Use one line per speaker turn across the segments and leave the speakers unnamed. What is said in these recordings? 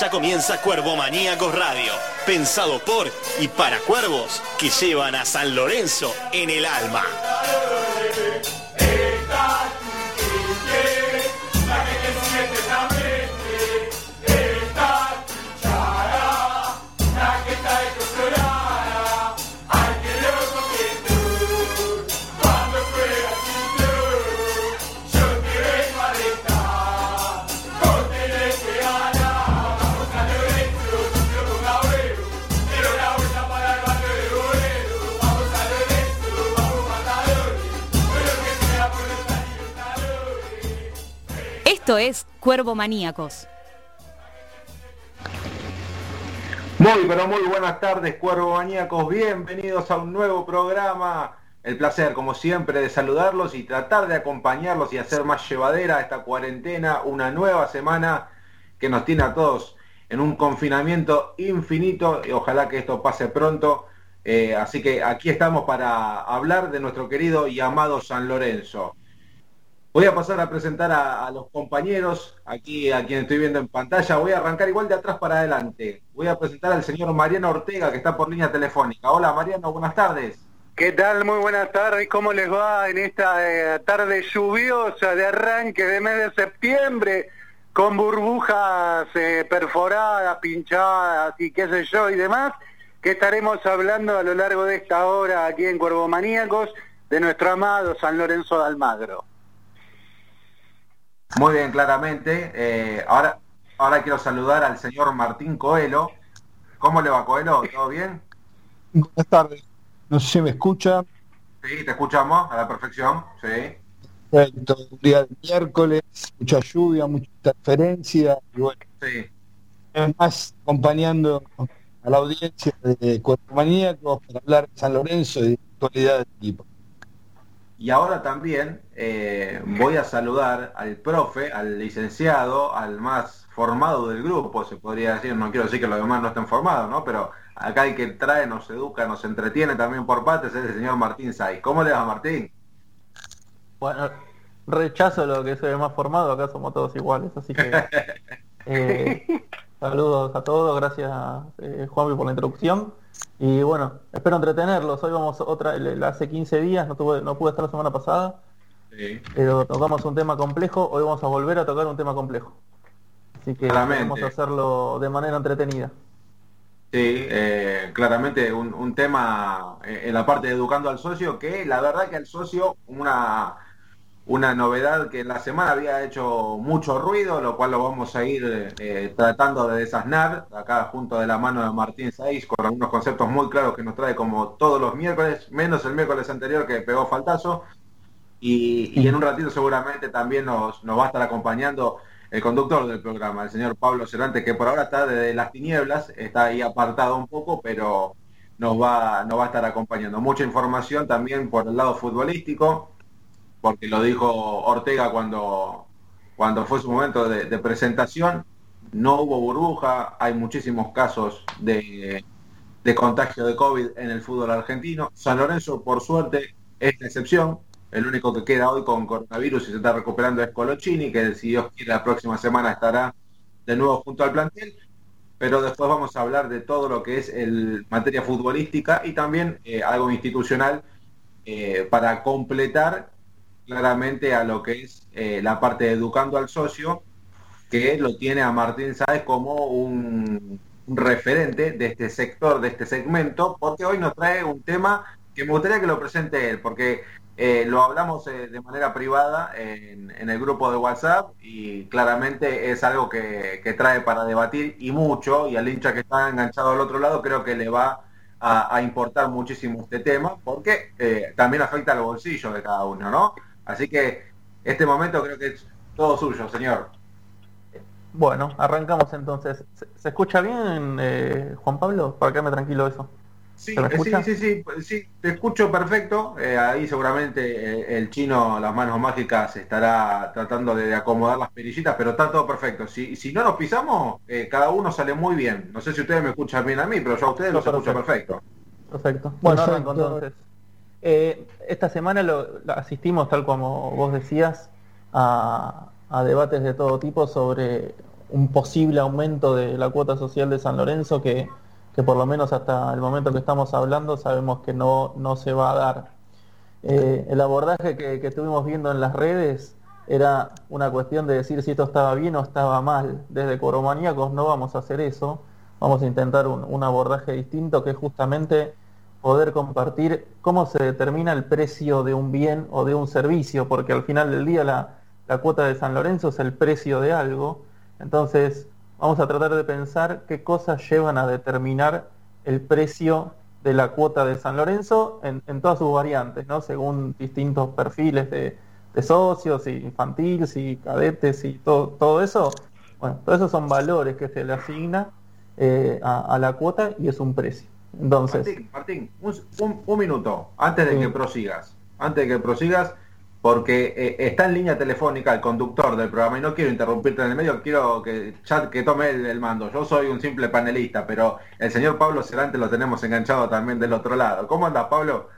Ya comienza Cuervo Maníacos Radio, pensado por y para cuervos que llevan a San Lorenzo en el alma.
Esto es Cuervo Maníacos.
Muy, pero muy buenas tardes, Cuervo Maníacos. Bienvenidos a un nuevo programa. El placer, como siempre, de saludarlos y tratar de acompañarlos y hacer más llevadera esta cuarentena, una nueva semana que nos tiene a todos en un confinamiento infinito y ojalá que esto pase pronto. Eh, así que aquí estamos para hablar de nuestro querido y amado San Lorenzo. Voy a pasar a presentar a, los compañeros, aquí a quien estoy viendo en pantalla. Voy a arrancar igual de atrás para adelante. Voy a presentar al señor Mariano Ortega, que está por línea telefónica. Hola Mariano, buenas tardes.
¿Qué tal? Muy buenas tardes. ¿Cómo les va en esta eh, tarde lluviosa de arranque de mes de septiembre? Con burbujas eh, perforadas, pinchadas y qué sé yo y demás, que estaremos hablando a lo largo de esta hora aquí en Cuervo Maníacos de nuestro amado San Lorenzo de Almagro.
Muy bien, claramente. Eh, ahora, ahora quiero saludar al señor Martín Coelho. ¿Cómo le va, Coelho? ¿Todo bien?
Buenas tardes. No sé si me escucha.
Sí, te escuchamos a la perfección. Sí.
Perfecto. Un día de miércoles, mucha lluvia, mucha interferencia. Y bueno, sí. además, acompañando a la audiencia de Cuerpo Maníaco para hablar de San Lorenzo y de la actualidad del equipo.
Y ahora también eh, voy a saludar al profe, al licenciado, al más formado del grupo, se podría decir, no quiero decir que los demás no estén formados, ¿no? Pero acá el que trae, nos educa, nos entretiene también por partes es el señor Martín Saiz. ¿Cómo le va Martín?
Bueno, rechazo lo que soy el más formado, acá somos todos iguales, así que eh, saludos a todos, gracias eh, Juanvi por la introducción. Y bueno, espero entretenerlos. Hoy vamos otra, hace 15 días, no, tuve, no pude estar la semana pasada, pero tocamos un tema complejo, hoy vamos a volver a tocar un tema complejo. Así que vamos a hacerlo de manera entretenida.
Sí, eh, claramente un, un, tema eh, en la parte de educando al socio, que la verdad que al socio una una novedad que en la semana había hecho mucho ruido, lo cual lo vamos a ir eh, tratando de desasnar, acá junto de la mano de Martín Saiz, con algunos conceptos muy claros que nos trae como todos los miércoles, menos el miércoles anterior que pegó faltazo. Y, en un ratito seguramente también nos, nos va a estar acompañando el conductor del programa, el señor Pablo Cervantes, que por ahora está desde las tinieblas, está ahí apartado un poco, pero nos va, nos va a estar acompañando. Mucha información también por el lado futbolístico, porque lo dijo Ortega cuando, cuando fue su momento de, presentación, no hubo burbuja, hay muchísimos casos de, de, contagio de COVID en el fútbol argentino. San Lorenzo, por suerte, es la excepción. El único que queda hoy con coronavirus y se está recuperando es Colochini, que si Dios quiere la próxima semana estará de nuevo junto al plantel. Pero después vamos a hablar de todo lo que es el materia futbolística y también eh, algo institucional eh, para completar claramente a lo que es eh, la parte de educando al socio, que lo tiene a Martín Sáez como un, referente de este sector, de este segmento, porque hoy nos trae un tema que me gustaría que lo presente él, porque eh, lo hablamos eh, de manera privada en, el grupo de WhatsApp y claramente es algo que, trae para debatir y mucho, y al hincha que está enganchado al otro lado creo que le va a, a importar muchísimo este tema, porque también afecta al bolsillo de cada uno, ¿no? Así que este momento creo que es todo suyo, señor.
Bueno, arrancamos entonces. ¿Se, escucha bien, eh, Juan Pablo? Para quedarme tranquilo eso.
Sí, sí, sí, sí, sí, te escucho perfecto. Eh, ahí seguramente eh, el chino, las manos mágicas, estará tratando de, acomodar las perillitas, pero está todo perfecto. Si, si no nos pisamos, cada uno sale muy bien. No sé si ustedes me escuchan bien a mí, pero yo a ustedes los escucho perfecto.
Perfecto. Bueno, arranco entonces. Eh, esta semana lo, asistimos, tal como vos decías, a, debates de todo tipo sobre un posible aumento de la cuota social de San Lorenzo que, que por lo menos hasta el momento que estamos hablando sabemos que no, no se va a dar. Eh, el abordaje que, estuvimos viendo en las redes era una cuestión de decir si esto estaba bien o estaba mal. Desde Coromaníacos no vamos a hacer eso, vamos a intentar un, abordaje distinto que es justamente poder compartir cómo se determina el precio de un bien o de un servicio, porque al final del día la, cuota de San Lorenzo es el precio de algo. Entonces vamos a tratar de pensar qué cosas llevan a determinar el precio de la cuota de San Lorenzo en, todas sus variantes, ¿no? según distintos perfiles de, socios, y infantiles, y cadetes, y todo, todo eso. Bueno, todos esos son valores que se le asigna eh, a, la cuota y es un precio. Entonces,
Martín, un, minuto antes de que prosigas. Antes de que prosigas, porque eh, está en línea telefónica el conductor del programa y no quiero interrumpirte en el medio, quiero que chat que tome el, mando. Yo soy un simple panelista, pero el señor Pablo Cerante lo tenemos enganchado también del otro lado. ¿Cómo anda Pablo?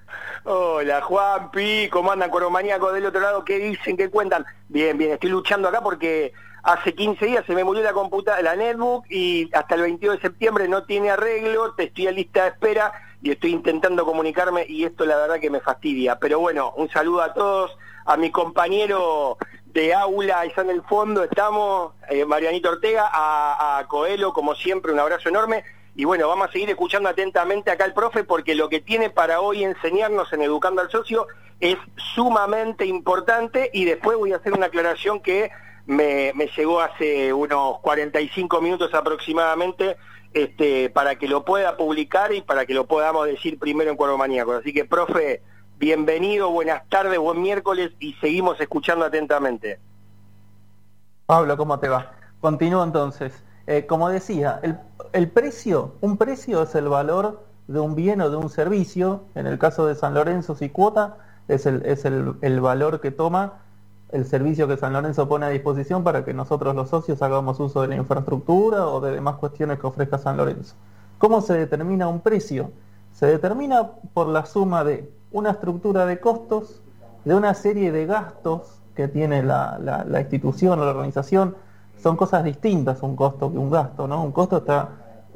Hola Juanpi, ¿cómo andan Coromaníaco del otro lado? ¿Qué dicen? ¿Qué cuentan? Bien, bien, estoy luchando acá porque hace 15 días se me murió la computadora, la netbook y hasta el 22 de septiembre no tiene arreglo, te estoy a lista de espera y estoy intentando comunicarme y esto la verdad que me fastidia. Pero bueno, un saludo a todos a mi compañero de aula, está en el fondo, estamos, eh, Marianito Ortega, a, Coelho, como siempre, un abrazo enorme. Y bueno, vamos a seguir escuchando atentamente acá al profe porque lo que tiene para hoy enseñarnos en Educando al Socio es sumamente importante y después voy a hacer una aclaración que me, llegó hace unos 45 minutos aproximadamente este, para que lo pueda publicar y para que lo podamos decir primero en Cuervo Maníaco. Así que, profe, Bienvenido, buenas tardes, buen miércoles y seguimos escuchando atentamente.
Pablo, ¿cómo te va? Continúo entonces. Eh, como decía, el, precio, un precio es el valor de un bien o de un servicio. En el caso de San Lorenzo, si cuota, es el, es el, valor que toma el servicio que San Lorenzo pone a disposición para que nosotros los socios hagamos uso de la infraestructura o de demás cuestiones que ofrezca San Lorenzo. ¿Cómo se determina un precio? Se determina por la suma de una estructura de costos de una serie de gastos que tiene la, la, institución o la organización. Son cosas distintas un costo que un gasto, ¿no? Un costo está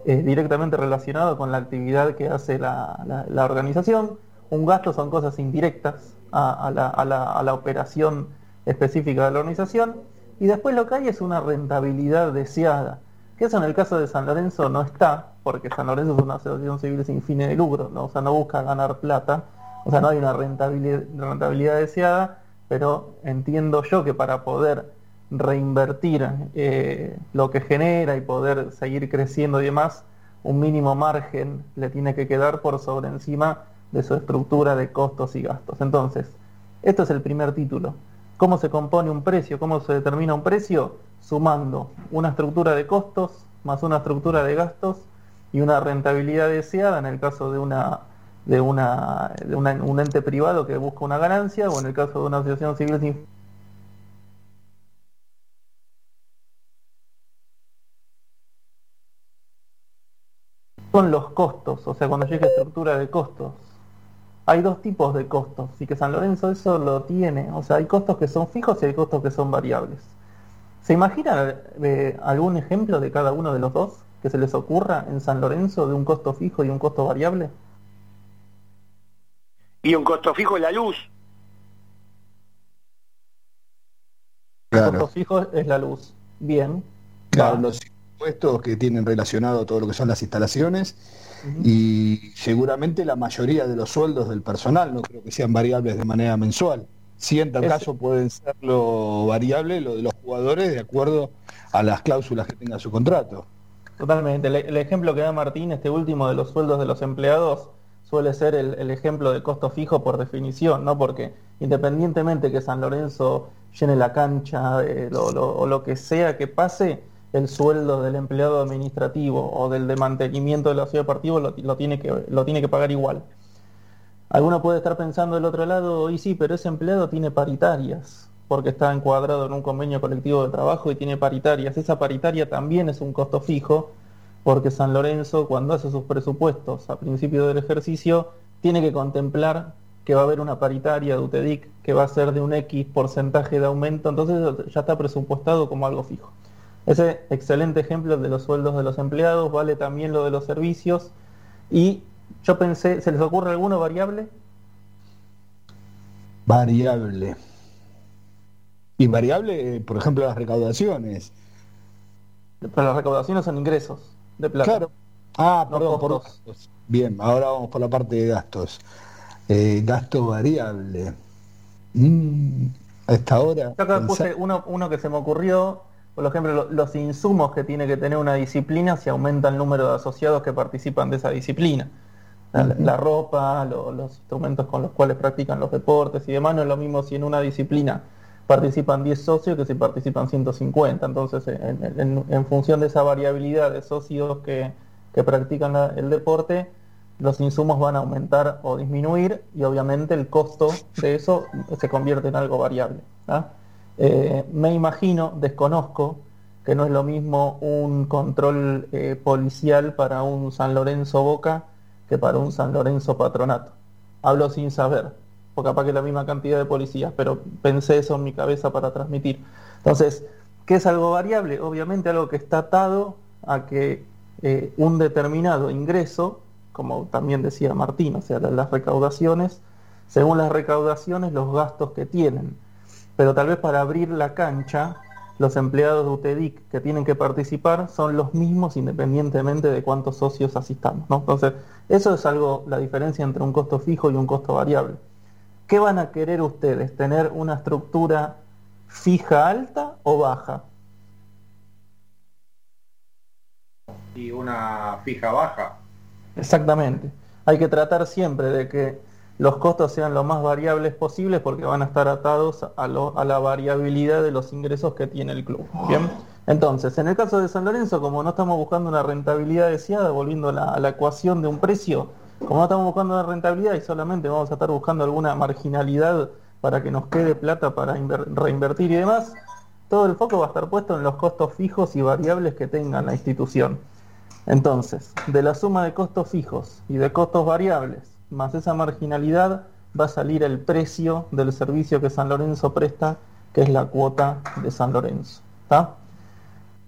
eh, directamente relacionado con la actividad que hace la, la, organización. Un gasto son cosas indirectas a, a la operación específica de la organización. Y después lo que hay es una rentabilidad deseada, que eso en el caso de San Lorenzo no está, porque San Lorenzo es una asociación civil sin fines de lucro, ¿no? o sea, no busca ganar plata, o sea, no hay una rentabilidad, deseada, pero entiendo yo que para poder reinvertir eh, lo que genera y poder seguir creciendo y demás, un mínimo margen le tiene que quedar por sobre encima de su estructura de costos y gastos. Entonces, esto es el primer título. ¿Cómo se compone un precio? ¿Cómo se determina un precio? Sumando una estructura de costos más una estructura de gastos y una rentabilidad deseada en el caso de una de, una, de un ente privado que busca una ganancia o en el caso de una asociación civil sin son los costos, o sea, cuando llega estructura de costos. Hay dos tipos de costos y que San Lorenzo eso lo tiene, o sea, hay costos que son fijos y hay costos que son variables. ¿Se imagina eh, algún ejemplo de cada uno de los dos que se les ocurra en San Lorenzo de un costo fijo y un costo variable?
y un costo fijo es la luz.
El costo fijo es la luz. Bien.
Claro, los impuestos que tienen relacionado todo lo que son las instalaciones y seguramente la mayoría de los sueldos del personal no creo que sean variables de manera mensual. Si en tal caso pueden ser lo variable, lo de los jugadores, de acuerdo a las cláusulas que tenga su contrato.
Totalmente. el ejemplo que da Martín, este último de los sueldos de los empleados, suele ser el, ejemplo de costo fijo por definición, ¿no? Porque independientemente que San Lorenzo llene la cancha eh, o lo que sea que pase, el sueldo del empleado administrativo o del de mantenimiento de la ciudad deportiva lo, lo, tiene que, lo tiene que pagar igual. Alguno puede estar pensando del otro lado, y sí, pero ese empleado tiene paritarias, porque está encuadrado en un convenio colectivo de trabajo y tiene paritarias. Esa paritaria también es un costo fijo porque San Lorenzo cuando hace sus presupuestos a principio del ejercicio tiene que contemplar que va a haber una paritaria de UTEDIC que va a ser de un X porcentaje de aumento, entonces ya está presupuestado como algo fijo. Ese excelente ejemplo de los sueldos de los empleados, vale también lo de los servicios. Y yo pensé, ¿se les ocurre alguno variable?
Variable. Y variable, por ejemplo, las recaudaciones.
Pero las recaudaciones son ingresos de plata.
Claro. Ah, perdón, por gastos. Bien, ahora vamos por la parte de gastos. Eh, gasto variable. Mm, a esta hora.
Yo acá puse uno, uno que se me ocurrió, por ejemplo, los insumos que tiene que tener una disciplina si aumenta el número de asociados que participan de esa disciplina. La, ropa, los instrumentos con los cuales practican los deportes y demás, no es lo mismo si en una disciplina participan 10 socios que si participan 150. Entonces, en, función de esa variabilidad de socios que, practican el deporte, los insumos van a aumentar o disminuir y obviamente el costo de eso se convierte en algo variable. ¿ah? Eh, me imagino, desconozco, que no es lo mismo un control eh, policial para un San Lorenzo Boca que para un San Lorenzo Patronato. Hablo sin saber, porque capaz que la misma cantidad de policías, pero pensé eso en mi cabeza para transmitir. Entonces, ¿qué es algo variable? Obviamente algo que está atado a que eh, un determinado ingreso, como también decía Martín, o sea, las recaudaciones, según las recaudaciones, los gastos que tienen. Pero tal vez para abrir la cancha, los empleados de UTEDIC que tienen que participar son los mismos independientemente de cuántos socios asistamos. Entonces, eso es algo, la diferencia entre un costo fijo y un costo variable. ¿Qué van a querer ustedes? ¿Tener una estructura fija alta o baja?
Y una fija baja.
Exactamente. Hay que tratar siempre de que los costos sean lo más variables posibles porque van a estar atados a, la variabilidad de los ingresos que tiene el club. Bien. Entonces, en el caso de San Lorenzo, como no estamos buscando una rentabilidad deseada, volviendo a la, ecuación de un precio, como no estamos buscando una rentabilidad y solamente vamos a estar buscando alguna marginalidad para que nos quede plata para reinvertir y demás, todo el foco va a estar puesto en los costos fijos y variables que tenga la institución. Entonces, de la suma de costos fijos y de costos variables, más esa marginalidad, va a salir el precio del servicio que San Lorenzo presta, que es la cuota de San Lorenzo.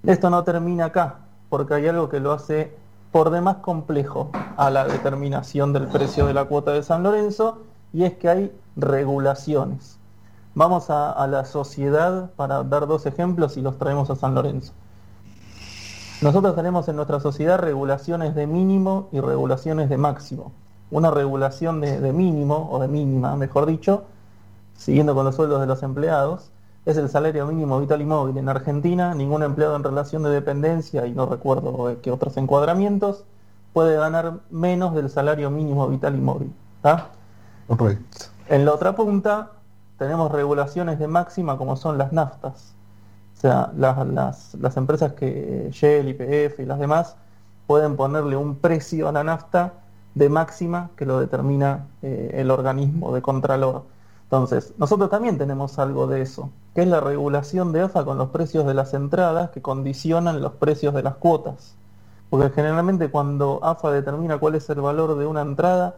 Esto no termina acá, porque hay algo que lo hace por demás complejo a la determinación del precio de la cuota de San Lorenzo, y es que hay regulaciones. Vamos a, la sociedad para dar dos ejemplos y los traemos a San Lorenzo. Nosotros tenemos en nuestra sociedad regulaciones de mínimo y regulaciones de máximo. Una regulación de, de mínimo, o de mínima, mejor dicho, siguiendo con los sueldos de los empleados, es el salario mínimo vital y móvil. En Argentina, ningún empleado en relación de dependencia, y no recuerdo qué otros encuadramientos, puede ganar menos del salario mínimo vital y móvil. En la otra punta tenemos regulaciones de máxima como son las naftas. O sea, las, empresas que Shell, IPF y las demás pueden ponerle un precio a la nafta de máxima que lo determina eh, el organismo de contralor. Entonces, nosotros también tenemos algo de eso, que es la regulación de AFA con los precios de las entradas que condicionan los precios de las cuotas. Porque generalmente cuando AFA determina cuál es el valor de una entrada,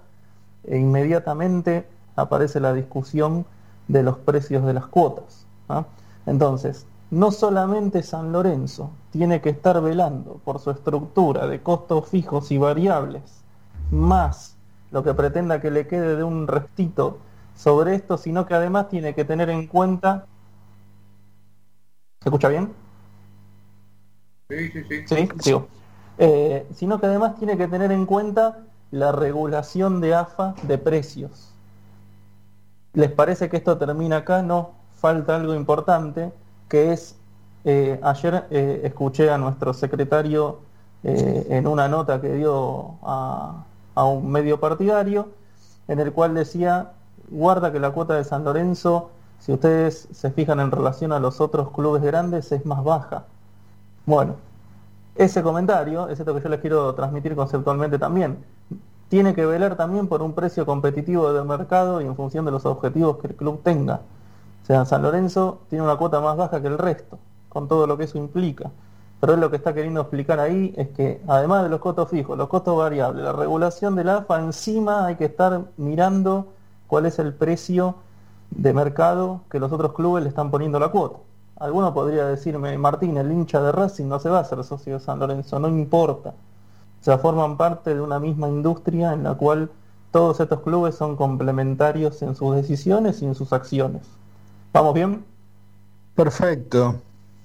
e inmediatamente aparece la discusión de los precios de las cuotas. ¿ah? Entonces, no solamente San Lorenzo tiene que estar velando por su estructura de costos fijos y variables, más lo que pretenda que le quede de un restito sobre esto, sino que además tiene que tener en cuenta... ¿Se escucha bien?
Sí, sí, sí.
Sí, sigo. Eh, sino que además tiene que tener en cuenta la regulación de AFA de precios. ¿Les parece que esto termina acá? No, falta algo importante, que es, eh, ayer eh, escuché a nuestro secretario en una nota que dio a, a un medio partidario, en el cual decía guarda que la cuota de San Lorenzo, si ustedes se fijan en relación a los otros clubes grandes, es más baja. Bueno, ese comentario, es esto que yo les quiero transmitir conceptualmente también, tiene que velar también por un precio competitivo del mercado y en función de los objetivos que el club tenga. O sea, San Lorenzo tiene una cuota más baja que el resto, con todo lo que eso implica. Pero él lo que está queriendo explicar ahí es que además de los costos fijos, los costos variables, la regulación de la AFA, encima hay que estar mirando cuál es el precio de mercado que los otros clubes le están poniendo la cuota. alguno podría decirme, Martín, el hincha de Racing no se va a hacer socio de San Lorenzo, no importa. O sea, forman parte de una misma industria en la cual todos estos clubes son complementarios en sus decisiones y en sus acciones. ¿Vamos bien?
Perfecto.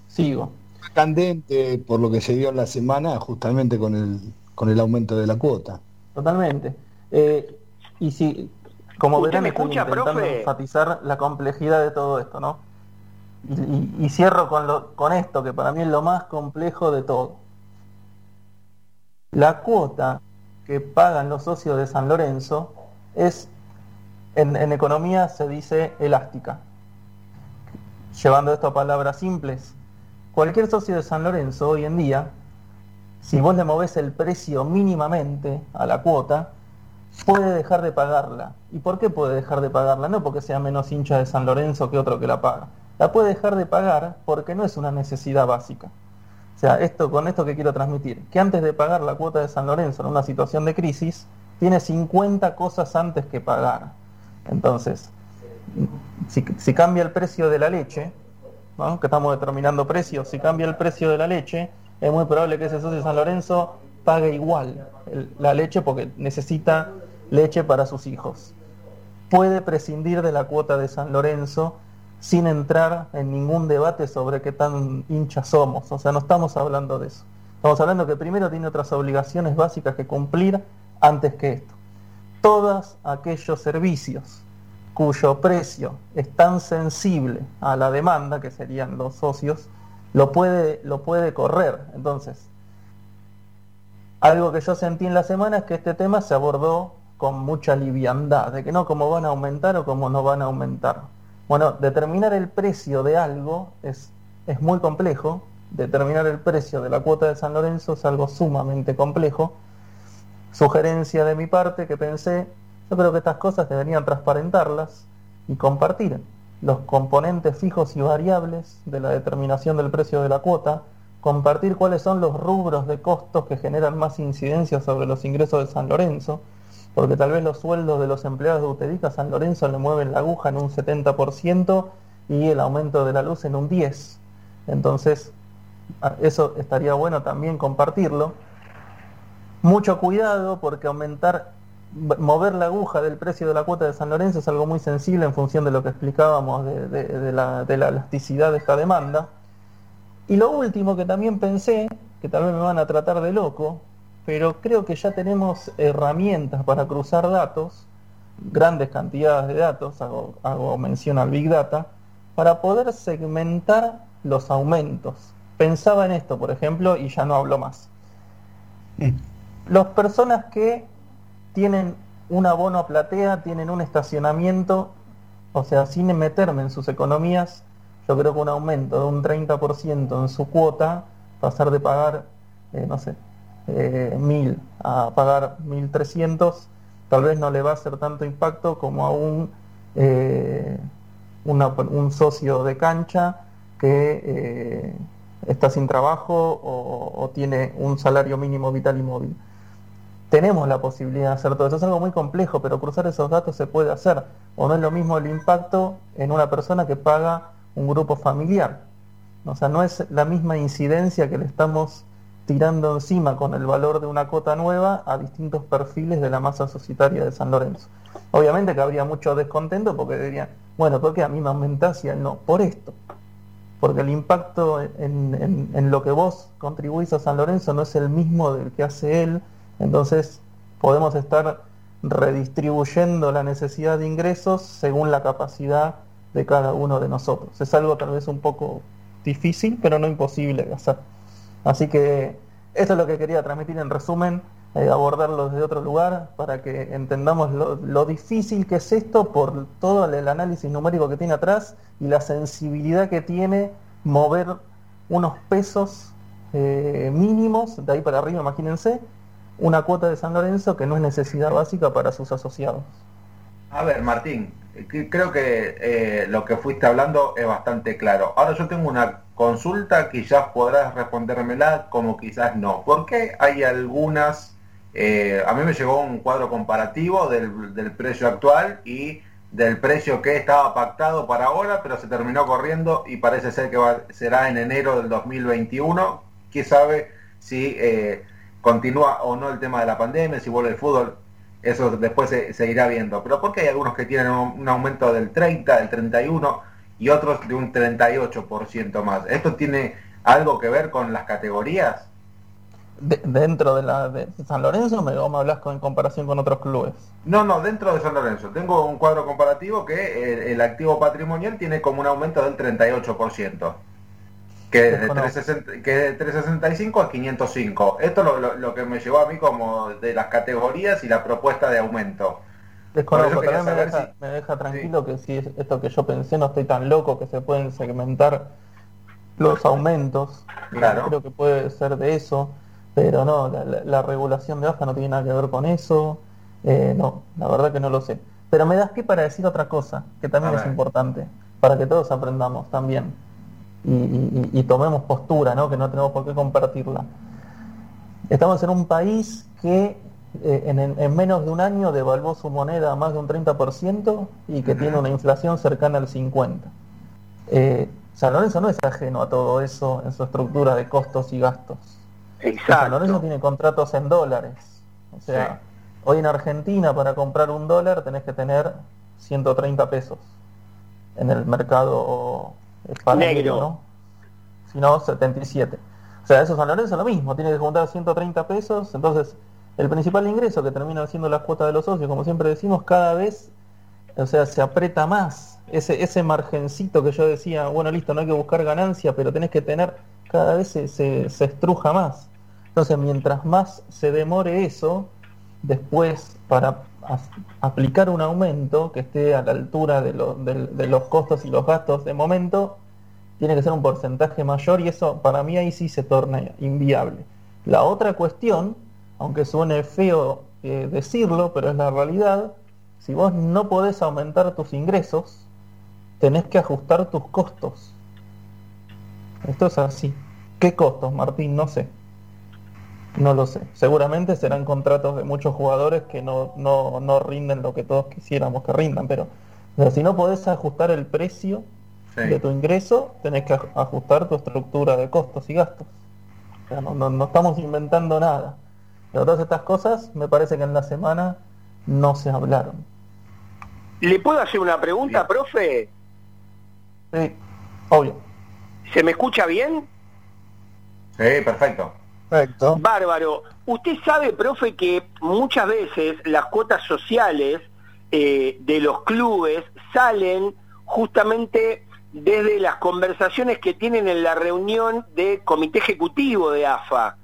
Sigo.
Candente por lo que se dio en la semana justamente con el, con el aumento de la cuota.
Totalmente. Eh, y si, como verán, estoy intentando enfatizar la complejidad de todo esto, ¿no? Y, cierro con, lo, con esto, que para mí es lo más complejo de todo. La cuota que pagan los socios de San Lorenzo es, en, en economía se dice elástica. Llevando esto a palabras simples, cualquier socio de San Lorenzo hoy en día, si vos le movés el precio mínimamente a la cuota, puede dejar de pagarla. ¿Y por qué puede dejar de pagarla? No porque sea menos hincha de San Lorenzo que otro que la paga. La puede dejar de pagar porque no es una necesidad básica. O sea, esto con esto que quiero transmitir, que antes de pagar la cuota de San Lorenzo en una situación de crisis, tiene 50 cosas antes que pagar. Entonces, si, cambia el precio de la leche, que estamos determinando precios, si cambia el precio de la leche, es muy probable que ese socio de San Lorenzo pague igual la leche porque necesita leche para sus hijos. Puede prescindir de la cuota de San Lorenzo sin entrar en ningún debate sobre qué tan hinchas somos. O sea, no estamos hablando de eso. Estamos hablando que primero tiene otras obligaciones básicas que cumplir antes que esto. Todos aquellos servicios cuyo precio es tan sensible a la demanda, que serían los socios, lo puede, lo puede correr. Entonces, algo que yo sentí en la semana es que este tema se abordó con mucha liviandad, de que no cómo van a aumentar o cómo no van a aumentar. Bueno, determinar el precio de algo es, es muy complejo, determinar el precio de la cuota de San Lorenzo es algo sumamente complejo. Sugerencia de mi parte que pensé, yo creo que estas cosas deberían transparentarlas y compartir los componentes fijos y variables de la determinación del precio de la cuota, compartir cuáles son los rubros de costos que generan más incidencia sobre los ingresos de San Lorenzo, porque tal vez los sueldos de los empleados de Uterica a San Lorenzo le mueven la aguja en un 70% y el aumento de la luz en un 10%. Entonces, eso estaría bueno también compartirlo. Mucho cuidado porque aumentar mover la aguja del precio de la cuota de San Lorenzo es algo muy sensible en función de lo que explicábamos de, la, de, la, elasticidad de esta demanda. Y lo último que también pensé, que tal vez me van a tratar de loco, pero creo que ya tenemos herramientas para cruzar datos, grandes cantidades de datos, hago, hago mención al Big Data, para poder segmentar los aumentos. Pensaba en esto, por ejemplo, y ya no hablo más. Las personas que tienen un abono a platea, tienen un estacionamiento, o sea, sin meterme en sus economías, yo creo que un aumento de un 30% en su cuota, pasar de pagar, eh, no sé, eh, a pagar 1300, tal vez no le va a hacer tanto impacto como a un, eh, un socio de cancha que está sin trabajo o tiene un salario mínimo vital y móvil tenemos la posibilidad de hacer todo eso. Es algo muy complejo, pero cruzar esos datos se puede hacer. O no es lo mismo el impacto en una persona que paga un grupo familiar. O sea, no es la misma incidencia que le estamos tirando encima con el valor de una cota nueva a distintos perfiles de la masa societaria de San Lorenzo. Obviamente que habría mucho descontento porque dirían, bueno, ¿por qué a mí me aumentás y él no? Por esto. Porque el impacto en, en lo que vos contribuís a San Lorenzo no es el mismo del que hace él entonces podemos estar redistribuyendo la necesidad de ingresos según la capacidad de cada uno de nosotros. Es algo tal vez un poco difícil, pero no imposible de hacer. Así que esto es lo que quería transmitir en resumen, eh, abordarlo desde otro lugar para que entendamos lo, difícil que es esto por todo el análisis numérico que tiene atrás y la sensibilidad que tiene mover unos pesos eh, mínimos, de ahí para arriba, imagínense, una cuota de San Lorenzo que no es necesidad básica para sus asociados.
A ver, Martín, creo que eh, lo que fuiste hablando es bastante claro. Ahora yo tengo una consulta, quizás podrás respondérmela como quizás no. ¿Por qué hay algunas... Eh, a mí me llegó un cuadro comparativo del, precio actual y del precio que estaba pactado para ahora, pero se terminó corriendo y parece ser que será en enero del 2021. ¿Quién sabe si eh, continúa o no el tema de la pandemia, si vuelve el fútbol? Eso después se, irá viendo. Pero porque hay algunos que tienen un, aumento del 30, del 31 y otros de un 38% más. ¿Esto tiene algo que ver con las categorías?
dentro de la de San Lorenzo me, o me hablas con, en comparación con otros clubes?
No, no, dentro de San Lorenzo. Tengo un cuadro comparativo que el, activo patrimonial tiene como un aumento del 38%, que de, 360, que de 365 a 505. Esto es lo, lo, que me llevó a mí como de las categorías y la propuesta de aumento.
Desconozco, también me deja, me deja, tranquilo que si es esto que yo pensé no estoy tan loco, que se pueden segmentar los aumentos. Claro. Creo que puede ser de eso pero no, la, regulación de AFA no tiene nada que ver con eso. Eh, no, la verdad que no lo sé. Pero me das pie para decir otra cosa, que también es importante, para que todos aprendamos también y, tomemos postura, ¿no? que no tenemos por qué compartirla. Estamos en un país que eh, en, menos de un año devaluó su moneda a más de un 30% y que tiene una inflación cercana al 50%. Eh, San Lorenzo no es ajeno a todo eso en su estructura de costos y gastos. Exacto. Lorenzo tiene contratos en dólares. O sea, hoy en Argentina para comprar un dólar tenés que tener 130 pesos en el mercado ¿no? Si no, 77. O sea, eso San Lorenzo es lo mismo, tiene que juntar 130 pesos, entonces el principal ingreso que termina siendo la cuota de los socios, como siempre decimos, cada vez, o sea, se aprieta más. Ese, ese margencito que yo decía, bueno, listo, no hay que buscar ganancia, pero tenés que tener, cada vez se, se estruja más. Entonces, mientras más se demore eso, después para aplicar un aumento que esté a la altura de, los costos y los gastos de momento, tiene que ser un porcentaje mayor y eso para mí ahí sí se torna inviable. La otra cuestión, aunque suene feo eh, decirlo, pero es la realidad, si vos no podés aumentar tus ingresos, tenés que ajustar tus costos. Esto es así. ¿Qué costos, Martín? No sé. No lo sé. Seguramente serán contratos de muchos jugadores que no, no, no rinden lo que todos quisiéramos que rindan, pero si no podés ajustar el precio de tu ingreso, tenés que ajustar tu estructura de costos y gastos. O sea, no, no, estamos inventando nada. Pero todas estas cosas me parece que en la semana no se hablaron.
¿Le puedo hacer una pregunta, profe?
Sí, obvio.
¿Se me escucha bien?
Sí, perfecto.
Bárbaro. Usted sabe, profe, que muchas veces las cuotas sociales eh, de los clubes salen justamente desde las conversaciones que tienen en la reunión de comité ejecutivo de AFA.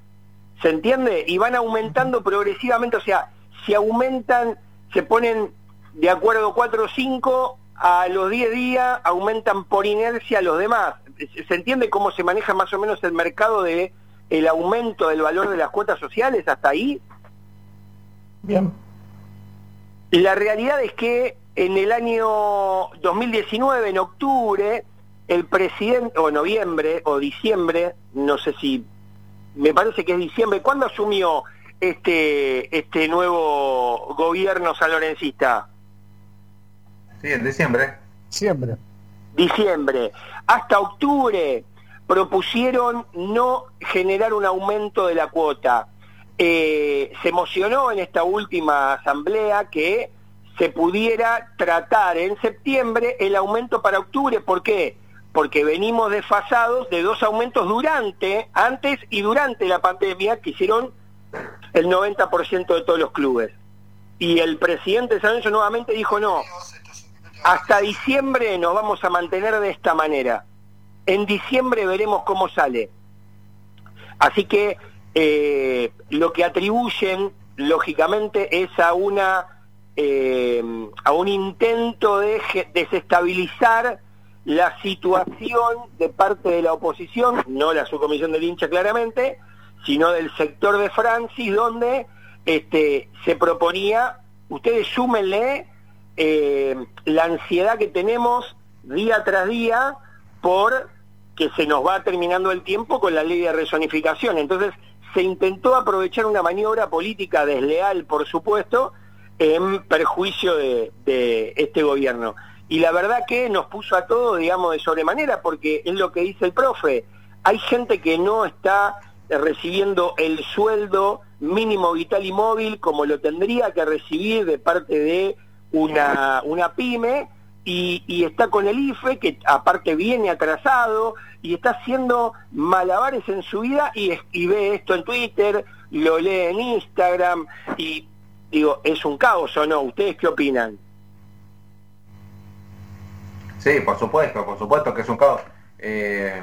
¿Se entiende? Y van aumentando progresivamente, o sea, si aumentan, se ponen de acuerdo 4 o 5, a los 10 días aumentan por inercia los demás. ¿Se entiende cómo se maneja más o menos el mercado de el aumento del valor de las cuotas sociales hasta ahí?
Bien.
La realidad es que en el año 2019, en octubre, el presidente, o noviembre, o diciembre, no sé si, me parece que es diciembre, ¿cuándo asumió este, este nuevo gobierno sanlorencista?
Sí, en diciembre.
Diciembre.
Diciembre. Hasta octubre propusieron no generar un aumento de la cuota. Eh, se emocionó en esta última asamblea que se pudiera tratar en septiembre el aumento para octubre. ¿Por qué? Porque venimos desfasados de dos aumentos durante, antes y durante la pandemia, que hicieron el 90% de todos los clubes. Y el presidente de San Lorenzo nuevamente dijo no, hasta diciembre nos vamos a mantener de esta manera. En diciembre veremos cómo sale. Así que eh, lo que atribuyen, lógicamente, es a una eh, a un intento de desestabilizar la situación de parte de la oposición, no la subcomisión del hincha claramente, sino del sector de Francis, donde este, se proponía, ustedes súmenle eh, la ansiedad que tenemos día tras día por que se nos va terminando el tiempo con la ley de resonificación. Entonces se intentó aprovechar una maniobra política desleal, por supuesto, en perjuicio de, de este gobierno. Y la verdad que nos puso a todos, digamos, de sobremanera, porque es lo que dice el profe, hay gente que no está recibiendo el sueldo mínimo vital y móvil como lo tendría que recibir de parte de una, una pyme y, está con el IFE, que aparte viene atrasado y está haciendo malabares en su vida y, y ve esto en Twitter, lo lee en Instagram y digo, ¿es un caos o no? ¿Ustedes qué opinan?
Sí, por supuesto, por supuesto que es un caos. Eh,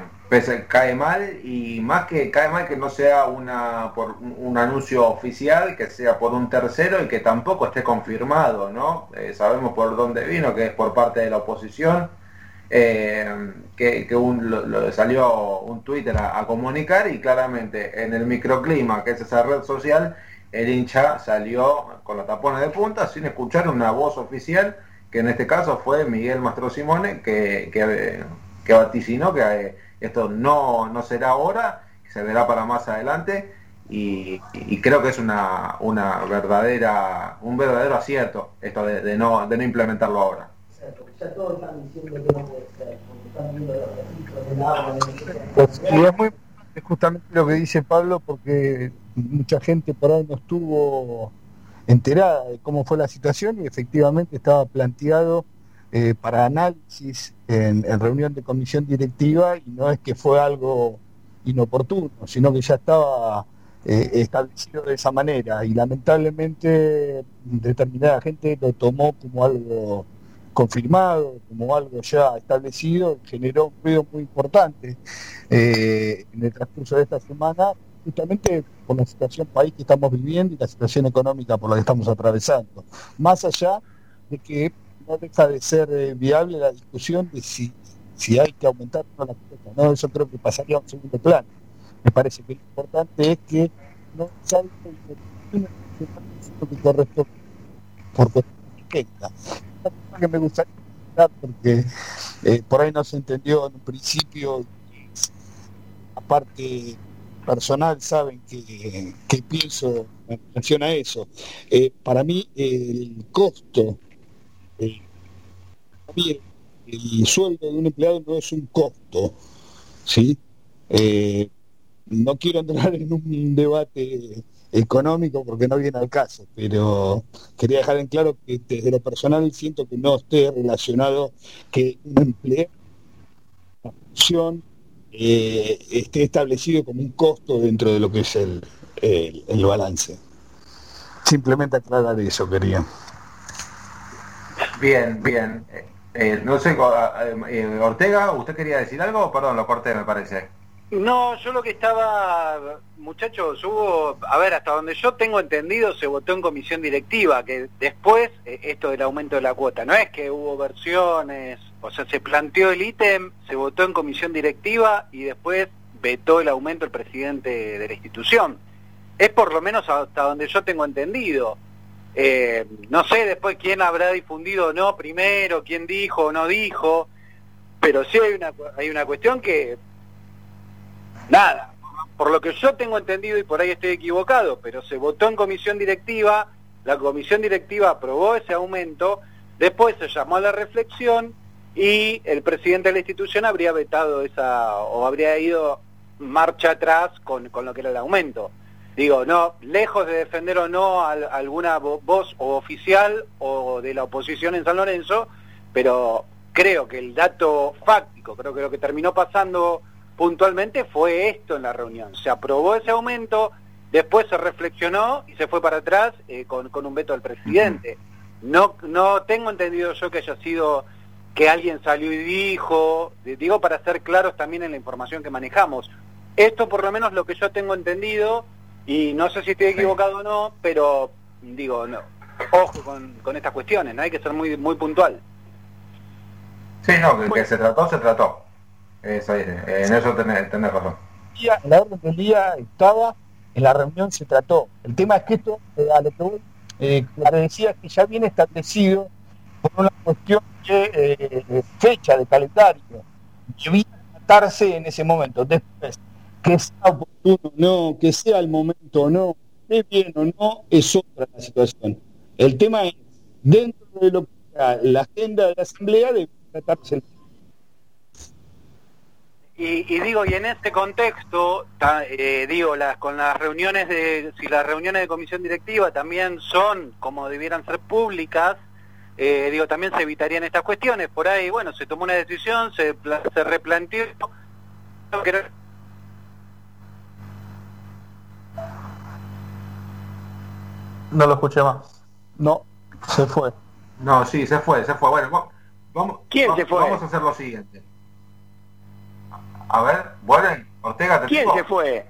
cae mal y más que cae mal que no sea una por un, anuncio oficial, que sea por un tercero y que tampoco esté confirmado, ¿no? Eh, sabemos por dónde vino, que es por parte de la oposición, eh, que, un, salió un Twitter a, comunicar y claramente en el microclima, que es esa red social, el hincha salió con los tapones de punta sin escuchar una voz oficial, que en este caso fue Miguel Mastro Simone, que, que, que vaticinó que esto no, no será ahora, se verá para más adelante y, creo que es una, una verdadera, un verdadero acierto esto de, no, de no implementarlo ahora.
Y es muy justamente lo que dice Pablo porque mucha gente por ahí no estuvo enterada de cómo fue la situación y efectivamente estaba planteado eh, para análisis en, reunión de comisión directiva y no es que fue algo inoportuno, sino que ya estaba eh, establecido de esa manera y lamentablemente determinada gente lo tomó como algo confirmado, como algo ya establecido, generó un ruido muy importante eh, en el transcurso de esta semana, justamente por la situación país que estamos viviendo y la situación económica por la que estamos atravesando. Más allá de que no deja de ser eh, viable la discusión de si, si hay que aumentar o no la cuota. ¿no? Eso creo que pasaría a un segundo plano. Me parece que lo importante es que no salga lo que corresponde por cuestión que me gustaría porque eh, por ahí no se entendió en un principio aparte personal saben que, que pienso en relación a eso. Eh, para mí el costo el, sueldo de un empleado no es un costo, ¿sí? Eh, no quiero entrar en un debate económico porque no viene al caso, pero quería dejar en claro que desde lo personal siento que no esté relacionado que un empleo, eh, esté establecido como un costo dentro de lo que es el, el balance. Simplemente aclarar eso quería.
Bien, bien. Eh, eh, no sé, eh, Ortega, ¿usted quería decir algo? Perdón, lo corté, me parece.
No, yo lo que estaba, muchachos, hubo, a ver, hasta donde yo tengo entendido, se votó en comisión directiva, que después, esto del aumento de la cuota, no es que hubo versiones, o sea, se planteó el ítem, se votó en comisión directiva y después vetó el aumento el presidente de la institución. Es por lo menos hasta donde yo tengo entendido. Eh, no sé después quién habrá difundido o no primero, quién dijo o no dijo, pero sí hay una, hay una cuestión que, nada, por lo que yo tengo entendido y por ahí estoy equivocado, pero se votó en comisión directiva, la comisión directiva aprobó ese aumento, después se llamó a la reflexión y el presidente de la institución habría vetado esa, o habría ido marcha atrás con, con lo que era el aumento. Digo, no, lejos de defender o no a, alguna voz o oficial o de la oposición en San Lorenzo, pero creo que el dato fáctico, creo que lo que terminó pasando puntualmente fue esto en la reunión. Se aprobó ese aumento, después se reflexionó y se fue para atrás eh, con, con, un veto del presidente. No, no tengo entendido yo que haya sido que alguien salió y dijo, digo para ser claros también en la información que manejamos. Esto por lo menos lo que yo tengo entendido y no sé si estoy equivocado o no, pero digo, no, ojo con, estas cuestiones, ¿no? Hay que ser muy muy puntual.
Sí, no, que, que se trató, se trató. Eso, en eso tenés, razón.
En la orden del día estaba, en la reunión se trató. El tema es que esto, eh, a lo que voy, eh, decía que ya viene establecido por una cuestión de eh, fecha, de calendario. Debía tratarse en ese momento. Después, que sea oportuno o no, que sea el momento o no, es bien o no, es otra la situación. El tema es, dentro de lo que la agenda de la Asamblea, debe tratarse el
y, y, digo, y en este contexto, eh, digo, las, con las reuniones de, si las reuniones de comisión directiva también son como debieran ser públicas, eh, digo, también se evitarían estas cuestiones. Por ahí, bueno, se tomó una decisión, se, se replanteó.
No lo escuché más.
No, se fue.
No, sí, se fue, se fue. Bueno, vamos,
¿Quién se fue?
Vamos a hacer lo siguiente. A ver, ¿vuelven? Ortega, ¿te
¿Quién se fue?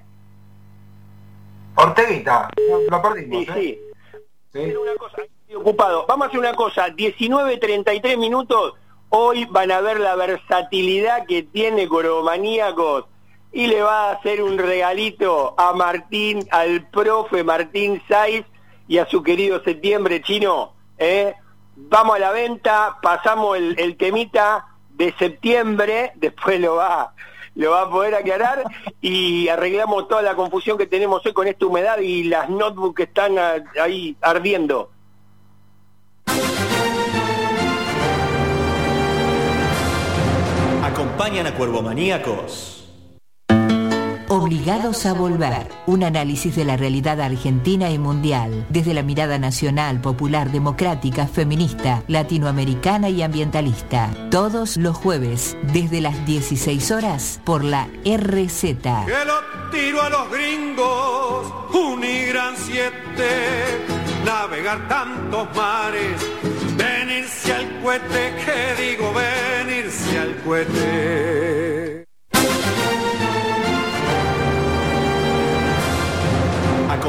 Orteguita, lo perdimos.
Sí, ¿eh? sí. ¿Sí? Una cosa, ocupado. Vamos a hacer una cosa, 19.33 minutos, hoy van a ver la versatilidad que tiene Coromaníacos y le va a hacer un regalito a Martín, al profe Martín Saiz y a su querido septiembre chino. ¿eh? Vamos a la venta, pasamos el, temita de septiembre, después lo va lo va a poder aclarar y arreglamos toda la confusión que tenemos hoy con esta humedad y las notebooks que están ahí ardiendo.
Acompañan a Cuervomaníacos.
Obligados a volver. Un análisis de la realidad argentina y mundial, desde la mirada nacional, popular, democrática, feminista, latinoamericana y ambientalista. Todos los jueves, desde las 16 horas, por la RZ.
Que lo tiro a los gringos, Unigran 7, navegar tantos mares, venirse al cohete, que digo venirse al cohete.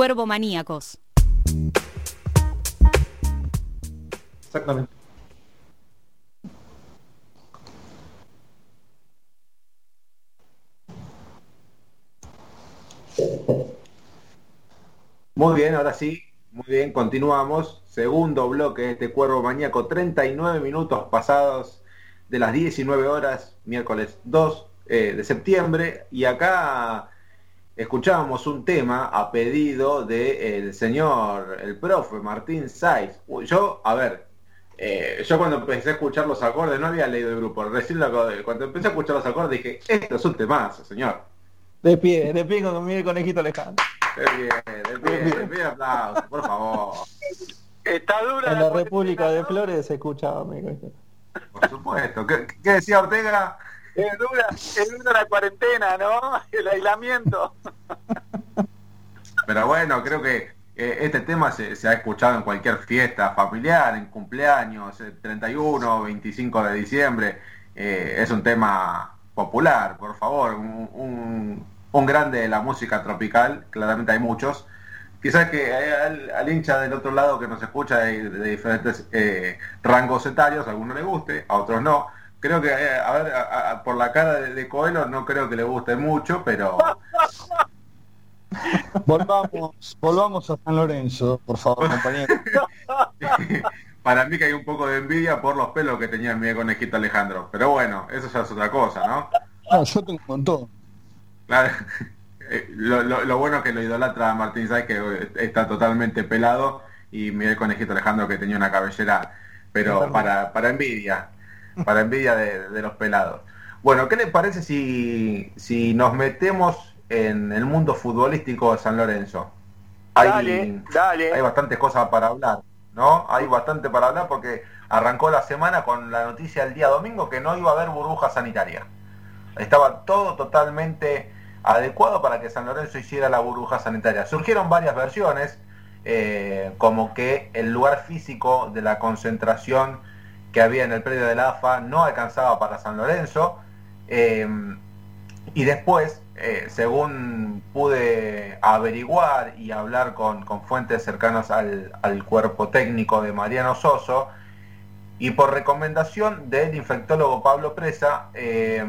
Cuervo Maníacos.
Exactamente.
Muy bien, ahora sí, muy bien, continuamos. Segundo bloque de este Cuervo Maníaco, 39 minutos pasados de las 19 horas, miércoles 2 eh, de septiembre, y acá escuchábamos un tema a pedido del señor, el profe Martín Saiz. Yo, a ver, eh, yo cuando empecé a escuchar los acordes, no había leído el grupo, recién cuando empecé a escuchar los acordes dije, esto es un temazo, señor.
De pie, de pie con mi conejito Alejandro.
De pie, de pie, de pie, aplauso, por favor.
Está dura.
En la, República de Flores se escuchaba, amigo.
Por supuesto. ¿Qué, qué decía Ortega?
Es dura, es dura la cuarentena, ¿no? El aislamiento.
Pero bueno, creo que eh, este tema se, ha escuchado en cualquier fiesta familiar, en cumpleaños, el 31, 25 de diciembre. Eh, es un tema popular, por favor, un, un, grande de la música tropical, claramente hay muchos. Quizás que al, al hincha del otro lado que nos escucha de, de diferentes eh, rangos etarios, a algunos le guste, a otros no creo que, eh, a ver, a, a, por la cara de, de, Coelho no creo que le guste mucho, pero...
volvamos, volvamos a San Lorenzo, por favor, compañero.
Para mí que hay un poco de envidia por los pelos que tenía mi conejito Alejandro. Pero bueno, eso ya es otra cosa, ¿no?
No, yo tengo un montón.
Claro. Lo, lo, lo, bueno es que lo idolatra Martín Sáez, que está totalmente pelado, y Miguel Conejito Alejandro, que tenía una cabellera, pero para, para envidia para envidia de, de, los pelados. Bueno, ¿qué les parece si, si nos metemos en el mundo futbolístico de San Lorenzo? Hay,
dale, dale.
hay bastantes cosas para hablar, ¿no? Hay bastante para hablar porque arrancó la semana con la noticia el día domingo que no iba a haber burbuja sanitaria. Estaba todo totalmente adecuado para que San Lorenzo hiciera la burbuja sanitaria. Surgieron varias versiones, eh, como que el lugar físico de la concentración que había en el predio de la AFA no alcanzaba para San Lorenzo. Eh, y después, eh, según pude averiguar y hablar con, con fuentes cercanas al, al, cuerpo técnico de Mariano Soso, y por recomendación del infectólogo Pablo Presa, eh,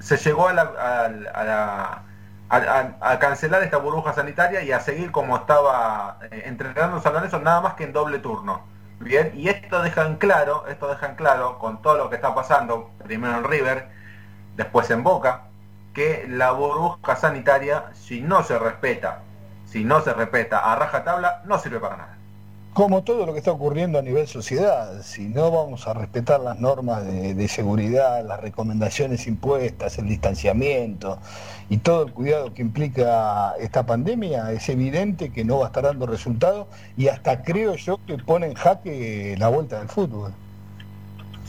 se llegó a, la, a, la, a, a, cancelar esta burbuja sanitaria y a seguir como estaba entrenando San Lorenzo, nada más que en doble turno. Bien, y esto deja en claro, esto deja en claro con todo lo que está pasando, primero en River, después en Boca, que la burbuja sanitaria, si no se respeta, si no se respeta a rajatabla, no sirve para nada.
Como todo lo que está ocurriendo a nivel sociedad, si no vamos a respetar las normas de, de seguridad, las recomendaciones impuestas, el distanciamiento y todo el cuidado que implica esta pandemia, es evidente que no va a estar dando resultados y hasta creo yo que pone en jaque la vuelta del fútbol.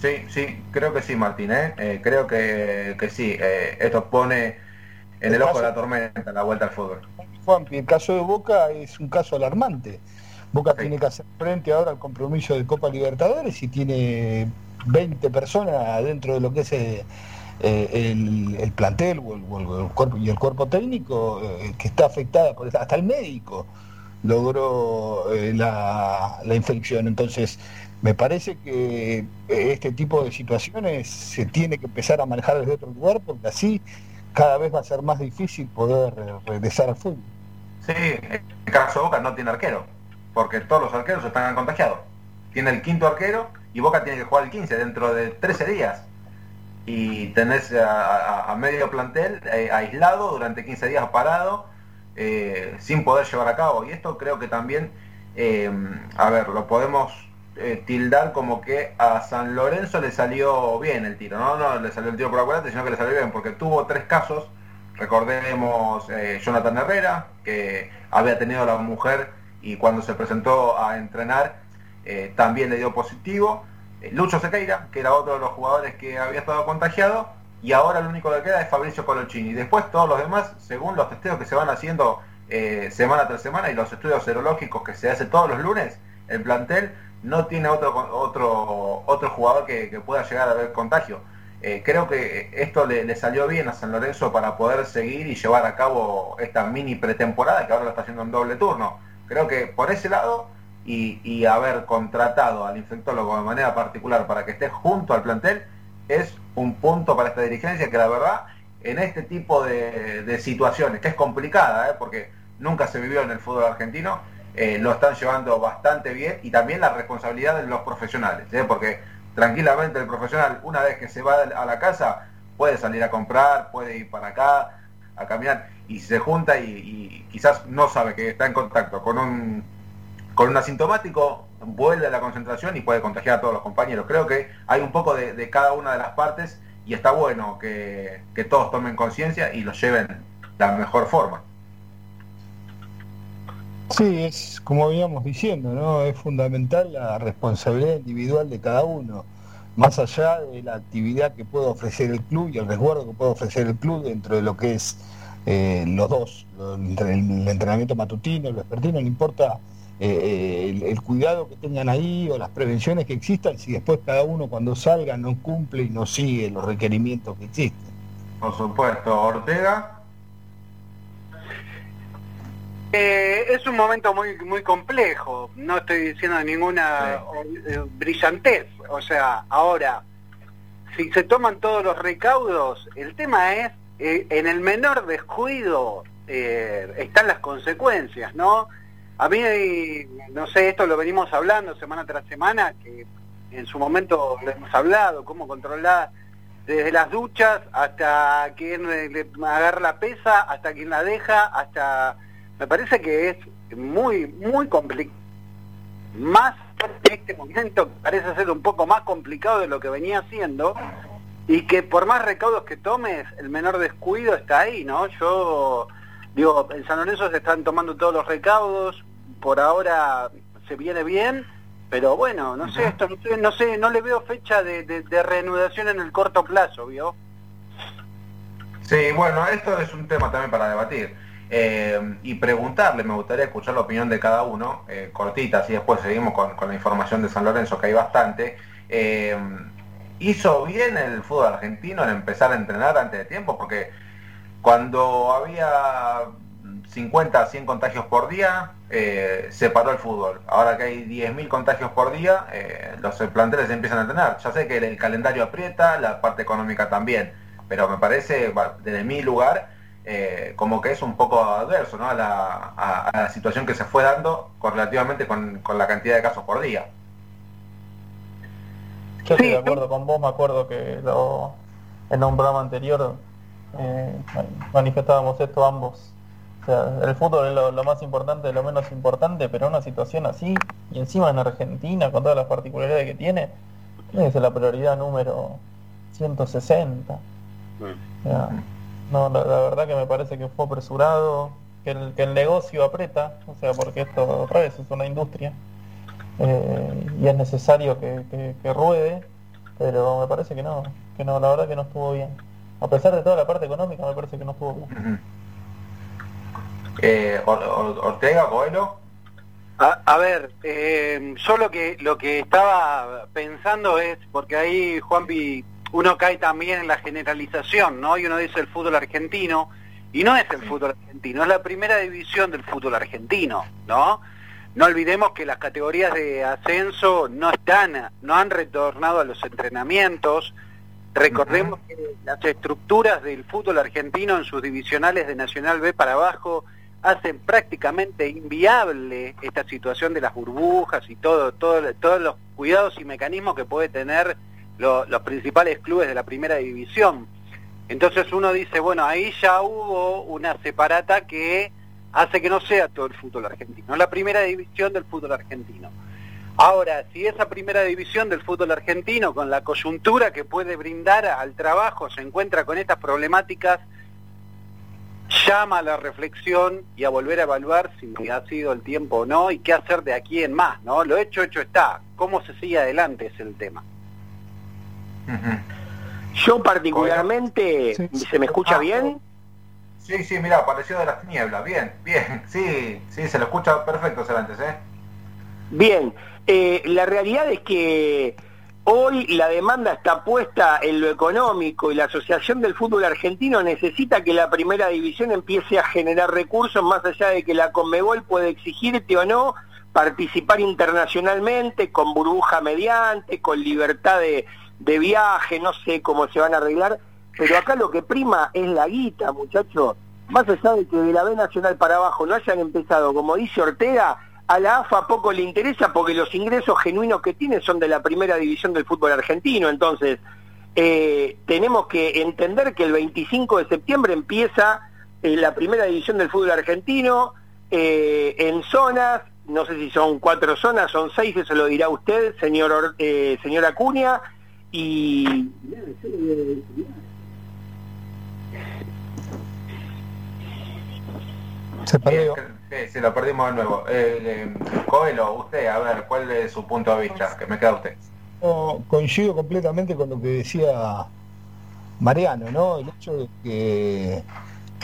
Sí, sí, creo que sí, Martín, ¿eh? Eh, creo que, que sí, eh, esto pone en el, el ojo caso, de la tormenta la vuelta al fútbol.
Juan, el caso de Boca es un caso alarmante. Boca sí. tiene que hacer frente ahora al compromiso de Copa Libertadores y tiene 20 personas dentro de lo que es el, el, el plantel o el, o el, cuerpo, y el cuerpo técnico eh, que está afectada, por hasta el médico logró eh, la, la infección. Entonces, me parece que este tipo de situaciones se tiene que empezar a manejar desde otro lugar porque así cada vez va a ser más difícil poder regresar al fútbol.
Sí, el caso de Boca no tiene arquero, porque todos los arqueros están contagiados. Tiene el quinto arquero y Boca tiene que jugar el 15 dentro de 13 días. Y tenés a, medio plantel eh, aislado durante 15 días parado, eh, sin poder llevar a cabo. Y esto creo que también, eh, a ver, lo podemos eh, tildar como que a San Lorenzo le salió bien el tiro, ¿no? No le salió el tiro por culata, sino que le salió bien, porque tuvo tres casos, recordemos eh, Jonathan Herrera, que había tenido a la mujer y cuando se presentó a entrenar eh, también le dio positivo, eh, Lucho Sequeira, que era otro de los jugadores que había estado contagiado, y ahora el único que queda es Fabricio Colochini. Después todos los demás, según los testeos que se van haciendo eh, semana tras semana y los estudios serológicos que se hacen todos los lunes, el plantel no tiene otro otro otro jugador que, pueda llegar a haber contagio. eh, creo que esto le, salió bien a San Lorenzo para poder seguir y llevar a cabo esta mini pretemporada que ahora lo está haciendo en doble turno. Creo que por ese lado y, haber contratado al infectólogo de manera particular para que esté junto al plantel es un punto para esta dirigencia que la verdad en este tipo de, situaciones, que es complicada, ¿eh? porque nunca se vivió en el fútbol argentino, eh, lo están llevando bastante bien y también la responsabilidad de los profesionales, porque tranquilamente el profesional, una vez que se va a la casa, puede salir a comprar, puede ir para acá, a caminar, y se junta y, quizás no sabe que está en contacto con un, con un asintomático, vuelve a la concentración y puede contagiar a todos los compañeros. Creo que hay un poco de, cada una de las partes y está bueno que, que todos tomen conciencia y lo lleven de la mejor forma.
Sí, es como veníamos diciendo, ¿no? Es fundamental la responsabilidad individual de cada uno, más allá de la actividad que puede ofrecer el club y el resguardo que puede ofrecer el club dentro de lo que es eh, los dos, el, entrenamiento matutino, el vespertino, no importa eh, el, cuidado que tengan ahí o las prevenciones que existan, si después cada uno cuando salga no cumple y no sigue los requerimientos que existen.
Por supuesto, Ortega.
Eh, es un momento muy muy complejo, no estoy diciendo ninguna eh, brillantez, o sea, ahora, si se toman todos los recaudos, el tema es, eh, en el menor descuido están las consecuencias, ¿no? A mí, no sé, esto lo venimos hablando semana tras semana, que en su momento lo hemos hablado, cómo controlar desde las duchas hasta quien le agarra la pesa, hasta quien la deja, hasta me parece que es muy, muy complicado. Más en este momento parece ser un poco más complicado de lo que venía haciendo y que por más recaudos que tomes, el menor descuido está ahí, ¿no? Yo digo, en San Lorenzo se están tomando todos los recaudos, por ahora se viene bien, pero bueno, no sé, esto no sé, no, sé, no le veo fecha de, de reanudación en el corto plazo, ¿vio?
Sí, bueno, esto es un tema también para debatir. Eh, y preguntarle, me gustaría escuchar la opinión de cada uno, eh, cortita, así después seguimos con, la información de San Lorenzo, que hay bastante. Eh, ¿Hizo bien el fútbol argentino en empezar a entrenar antes de tiempo? Porque cuando había 50, 100 contagios por día, se paró el fútbol. Ahora que hay 10.000 contagios por día, los planteles empiezan a entrenar. Ya sé que el, calendario aprieta, la parte económica también, pero me parece, desde mi lugar, eh, como que es un poco adverso ¿no? a, la, situación que se fue dando correlativamente con la cantidad de casos por día.
Yo estoy de acuerdo con vos, me acuerdo que lo, en un programa anterior eh, manifestábamos esto ambos. O sea, el fútbol es lo, más importante, lo menos importante, pero una situación así, y encima en Argentina, con todas las particularidades que tiene, es la prioridad número 160. No, la, verdad que me parece que fue apresurado, que el, que el negocio aprieta, o sea, porque esto otra vez es una industria eh, y es necesario que, ruede, pero me parece que no, que no, la verdad que no estuvo bien. A pesar de toda la parte económica, me parece que no estuvo bien.
eh, Ortega, Coelho.
A, a, ver, eh, yo lo que lo que estaba pensando es, porque ahí Juanpi uno cae también en la generalización, ¿no? Y uno dice el fútbol argentino, y no es el fútbol argentino, es la primera división del fútbol argentino, ¿no? No olvidemos que las categorías de ascenso no están, no han retornado a los entrenamientos. Recordemos que las estructuras del fútbol argentino en sus divisionales de Nacional B para abajo hacen prácticamente inviable esta situación de las burbujas y todo, todo, todos los cuidados y mecanismos que puede tener los principales clubes de la primera división. Entonces uno dice, bueno, ahí ya hubo una separata que hace que no sea todo el fútbol argentino, la primera división del fútbol argentino. Ahora, si esa primera división del fútbol argentino, con la coyuntura que puede brindar al trabajo, se encuentra con estas problemáticas, llama a la reflexión y a volver a evaluar si ha sido el tiempo o no y qué hacer de aquí en más, ¿no? Lo hecho, hecho está. ¿Cómo se sigue adelante es el tema?
Yo particularmente, ¿se me escucha ah, bien?
Sí, sí, mira, apareció de las tinieblas, bien, bien, sí, sí, se lo escucha perfecto, Cervantes, ¿eh?
Bien, eh, la realidad es que Hoy la demanda está puesta en lo económico y la Asociación del Fútbol Argentino necesita que la primera división empiece a generar recursos más allá de que la Conmebol puede exigirte o no participar internacionalmente, con burbuja mediante, con libertad de, de viaje, no sé cómo se van a arreglar, pero acá lo que prima es la guita, muchachos. Más allá de que de la B Nacional para abajo no hayan empezado, como dice Ortega, a la AFA poco le interesa porque los ingresos genuinos que tiene son de la primera división del fútbol argentino. Entonces, eh, tenemos que entender que el 25 de septiembre empieza eh, la primera división del fútbol argentino eh, en zonas, no sé si son cuatro zonas, son seis, eso lo dirá usted, señor, señor Acuña, y
Se perdió. Sí, lo perdimos de nuevo. Eh, Coelho, usted, a ver, ¿cuál es su punto de vista? Que me queda usted.
coincido completamente con lo que decía Mariano, ¿no? El hecho de que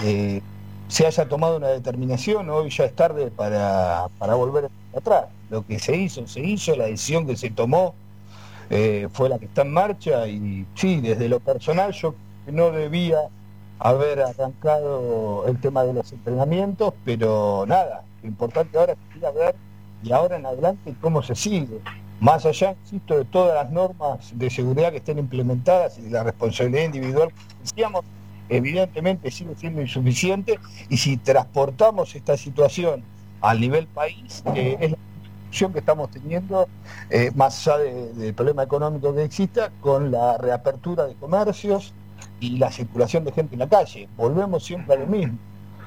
eh, se haya tomado una determinación, hoy ya es tarde para, para volver atrás. Lo que se hizo, se hizo, la decisión que se tomó eh, fue la que está en marcha y sí, desde lo personal yo no debía haber arrancado el tema de los entrenamientos, pero nada, lo importante ahora es ir a ver y ahora en adelante cómo se sigue. Más allá, insisto, de todas las normas de seguridad que estén implementadas y de la responsabilidad individual que decíamos, evidentemente sigue siendo insuficiente y si transportamos esta situación al nivel país, eh, es la que estamos teniendo, eh, más allá del problema económico que exista, con la reapertura de comercios, y la circulación de gente en la calle. Volvemos siempre a lo mismo.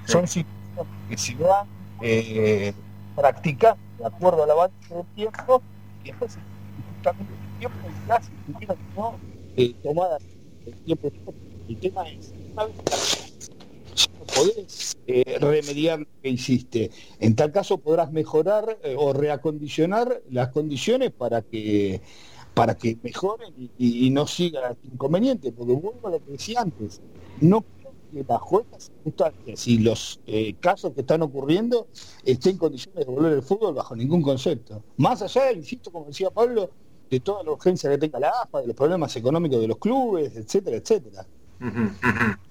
Son situaciones que se van eh, practicando de acuerdo al avance del tiempo y después justamente el tiempo y casi no eh, tomada el tiempo. El tema es, una vez podés eh, remediar lo que hiciste. En tal caso podrás mejorar o reacondicionar las condiciones para que para que mejoren y, no siga el inconveniente, porque vuelvo a lo que decía antes, no creo que bajo estas circunstancias y los eh, casos que están ocurriendo esté en condiciones de volver al fútbol bajo ningún concepto. Más allá, insisto, como decía Pablo, de toda la urgencia que tenga la AFA, de los problemas económicos de los clubes, etcétera, etcétera.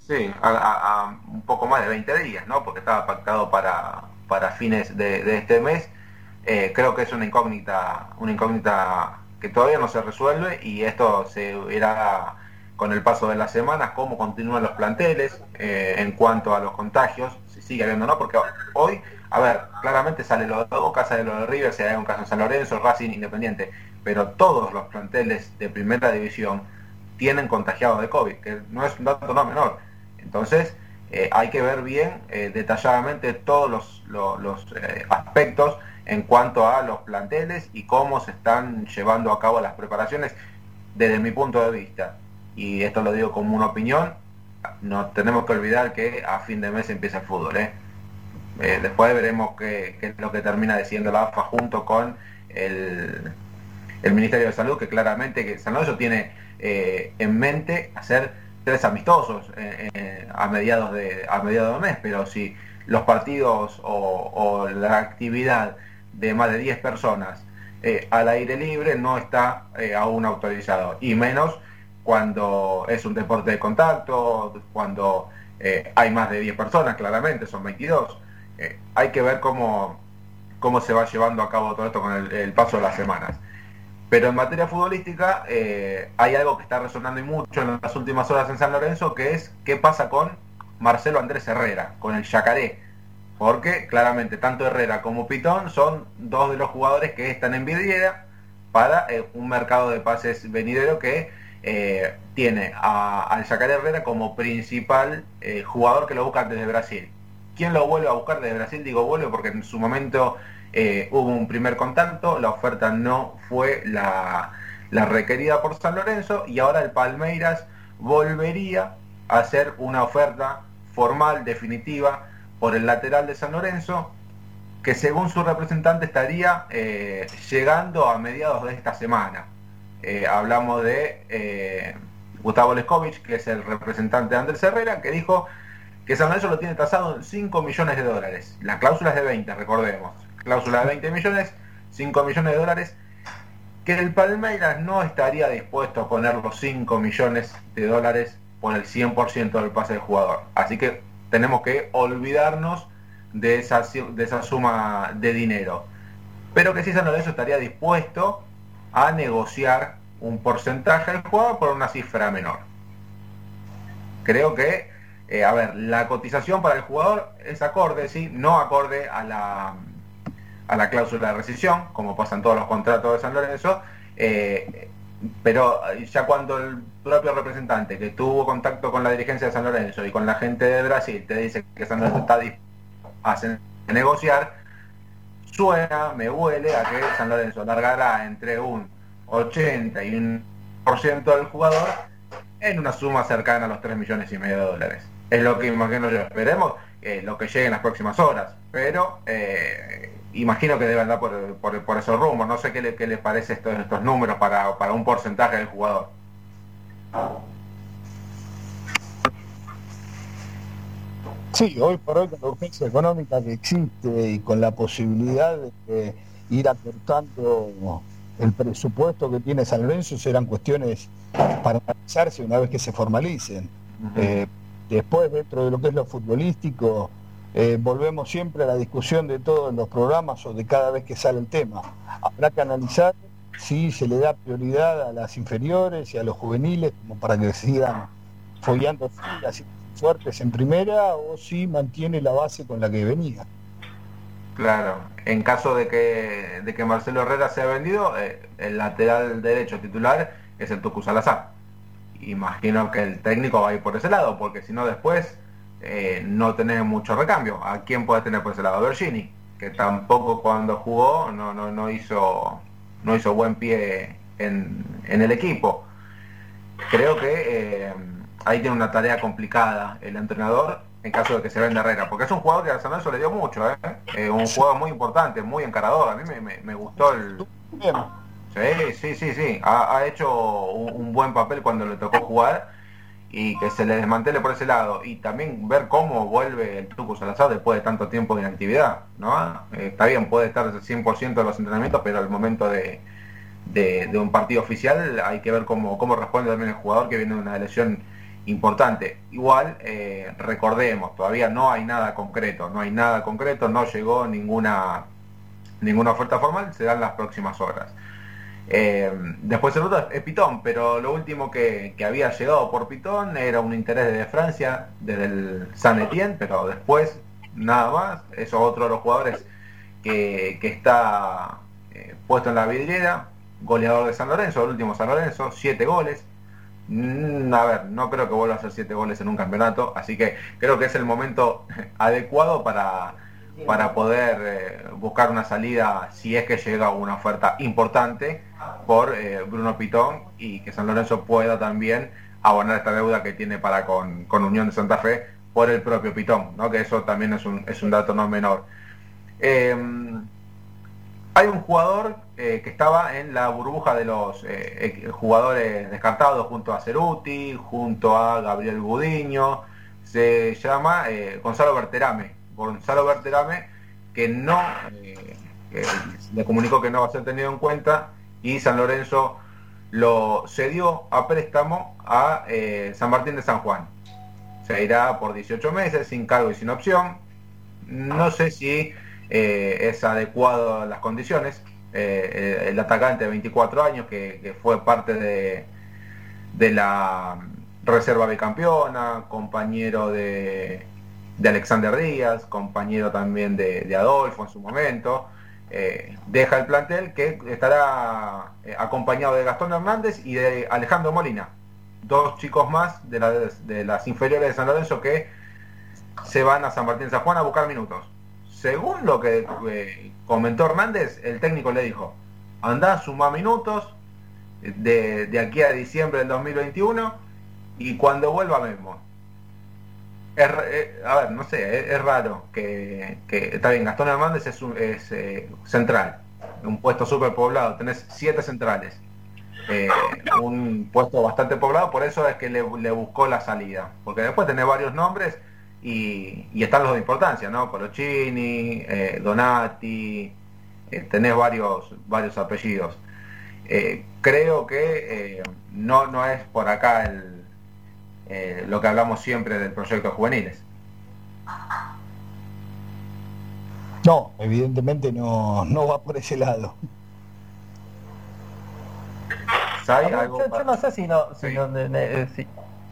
Sí, a, un poco más de 20 días, ¿no? Porque estaba pactado para, para fines de, este mes. Eh, creo que es una incógnita, una incógnita que todavía no se resuelve y esto se verá con el paso de las semanas, cómo continúan los planteles eh, en cuanto a los contagios, si sigue habiendo o no, porque hoy, a ver, claramente sale lo de Boca, sale lo de River, si hay un caso en San Lorenzo, Racing, Independiente, pero todos los planteles de primera división tienen contagiados de COVID, que no es un dato no menor. Entonces, eh, hay que ver bien eh, detalladamente todos los, los aspectos en cuanto a los planteles y cómo se están llevando a cabo las preparaciones desde mi punto de vista. Y esto lo digo como una opinión, no tenemos que olvidar que a fin de mes empieza el fútbol. ¿eh? eh después veremos qué, es lo que termina diciendo la AFA junto con el, el Ministerio de Salud, que claramente que San Lorenzo tiene eh, en mente hacer tres amistosos eh, a mediados de a mediados de mes, pero si los partidos o la actividad de más de 10 personas eh, al aire libre no está eh, aún autorizado, y menos cuando es un deporte de contacto, cuando eh, hay más de 10 personas, claramente, son 22. hay que ver cómo, cómo se va llevando a cabo todo esto con el, paso de las semanas. Pero en materia futbolística hay algo que está resonando y mucho en las últimas horas en San Lorenzo, que es qué pasa con Marcelo Andrés Herrera, con el Yacaré porque claramente tanto Herrera como Pitón son dos de los jugadores que están en vidriera para eh, un mercado de pases venidero que eh, tiene al Yacaré Herrera como principal eh, jugador que lo busca desde Brasil. ¿Quién lo vuelve a buscar desde Brasil? Digo vuelve porque en su momento hubo un primer contacto, la oferta no fue la, la requerida por San Lorenzo y ahora el Palmeiras volvería a hacer una oferta formal, definitiva, por el lateral de San Lorenzo, que según su representante estaría eh, llegando a mediados de esta semana. Eh, hablamos de eh, Gustavo Leskovich, que es el representante de Andrés Herrera, que dijo que San Lorenzo lo tiene tasado en 5 millones de dólares. La cláusula es de 20, recordemos. Cláusula de 20 millones, 5 millones de dólares. que el Palmeiras no estaría dispuesto a poner los 5 millones de dólares por el 100% del pase del jugador. Así que tenemos que olvidarnos de esa, de esa suma de dinero. Pero que si San Lorenzo estaría dispuesto a negociar un porcentaje del jugador por una cifra menor. Creo que, eh, a ver, la cotización para el jugador es acorde, sí, no acorde a la, a la cláusula de rescisión, como pasan todos los contratos de San Lorenzo, eh, pero ya cuando el propio representante que tuvo contacto con la dirigencia de San Lorenzo y con la gente de Brasil te dice que San Lorenzo está dispuesto a negociar, suena, me huele a que San Lorenzo largará entre un 80 y un por ciento del jugador en una suma cercana a los 3 millones y medio de dólares. Es lo que imagino yo. Esperemos eh, lo que llegue en las próximas horas. Pero eh, imagino que debe andar por, por, esos rumos. No sé qué le, qué parece estos, estos números para, para un porcentaje del jugador.
Sí, hoy por hoy con la urgencia económica que existe y con la posibilidad de ir acortando el presupuesto que tiene San Lorenzo serán cuestiones para analizarse una vez que se formalicen. Eh, después, dentro de lo que es lo futbolístico, eh, volvemos siempre a la discusión de todos los programas o de cada vez que sale el tema. Habrá que analizar si se le da prioridad a las inferiores y a los juveniles como para que sigan follando filas fuertes en primera o si mantiene la base con la que venía.
Claro, en caso de que, de que Marcelo Herrera sea vendido, eh, el lateral derecho titular es el Tucu Salazar. Imagino que el técnico va a ir por ese lado, porque si no después eh, no tenés mucho recambio. ¿A quién puede tener por ese lado? Bergini, que tampoco cuando jugó no, no, no, hizo, no hizo buen pie en, en el equipo. Creo que... Eh, ahí tiene una tarea complicada el entrenador en caso de que se venda Herrera, porque es un jugador que a San Lorenzo le dio mucho, ¿eh? eh un jugador muy importante, muy encarador, a mí me, gustó el... Sí, sí, sí, sí, ha, hecho un, buen papel cuando le tocó jugar y que se le desmantele por ese lado y también ver cómo vuelve el Tucu Salazar después de tanto tiempo de inactividad, ¿no? Eh, está bien, puede estar al 100% de los entrenamientos, pero al momento de, de, un partido oficial hay que ver cómo, cómo responde también el jugador que viene de una lesión importante. Igual, eh, recordemos, todavía no hay nada concreto, no hay nada concreto, no llegó ninguna, ninguna oferta formal, se dan las próximas horas. Eh, después el otro es Pitón, pero lo último que, había llegado por Pitón era un interés de Francia, desde el San Etienne, pero después nada más, eso otro de los jugadores que, está eh, puesto en la vidriera, goleador de San Lorenzo, el último San Lorenzo, siete goles, Mm, a ver, no creo que vuelva a hacer siete goles en un campeonato, así que creo que es el momento adecuado para, para poder eh, buscar una salida si es que llega una oferta importante por eh, Bruno Pitón y que San Lorenzo pueda también abonar esta deuda que tiene para con, Unión de Santa Fe por el propio Pitón, ¿no? que eso también es un, es un dato no menor. Em, hay un jugador eh, que estaba en la burbuja de los jugadores descartados junto a Ceruti, junto a Gabriel Gudiño, se llama Gonzalo Berterame. Gonzalo Berterame que no le comunicó que no va a ser tenido en cuenta y San Lorenzo lo cedió a préstamo a San Martín de San Juan. Se irá por 18 meses sin cargo y sin opción. No sé si eh, es adecuado a las condiciones. Eh, el atacante de 24 años que, fue parte de, de, la reserva bicampeona, compañero de, de Alexander Díaz, compañero también de, Adolfo en su momento. Eh, deja el plantel que estará acompañado de Gastón Hernández y de Alejandro Molina, dos chicos más de, de las inferiores de San Lorenzo que se van a San Martín San Juan a buscar minutos según lo que eh, comentó Hernández, el técnico le dijo, anda, suma minutos de, aquí a diciembre del 2021 y cuando vuelva mismo. Eh, a ver, no sé, es, raro que, está bien, Gastón Hernández es, es eh, central, un puesto súper poblado, tenés siete centrales. un puesto bastante poblado, por eso es que le, le buscó la salida, porque después tenés varios nombres y, están los de importancia, ¿no? Colochini, eh, Donati, eh, tenés varios, varios apellidos. eh, creo que no, no es por acá lo que hablamos siempre del proyecto juveniles.
No, evidentemente no, no va por ese lado.
Yo, no sé si no, si,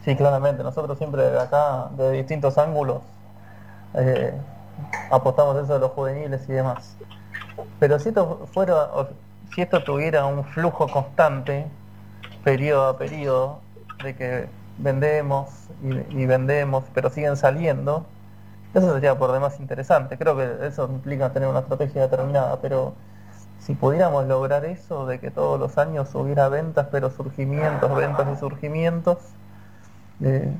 sí. claramente, nosotros siempre de acá, de distintos ángulos, eh, apostamos eso de los juveniles y demás. Pero si esto fuera, si esto tuviera un flujo constante, periodo a periodo, de que vendemos y, vendemos, pero siguen saliendo, eso sería por demás interesante. Creo que eso implica tener una estrategia determinada, pero si pudiéramos lograr eso, de que todos los años hubiera ventas, pero surgimientos, ventas y surgimientos, eh,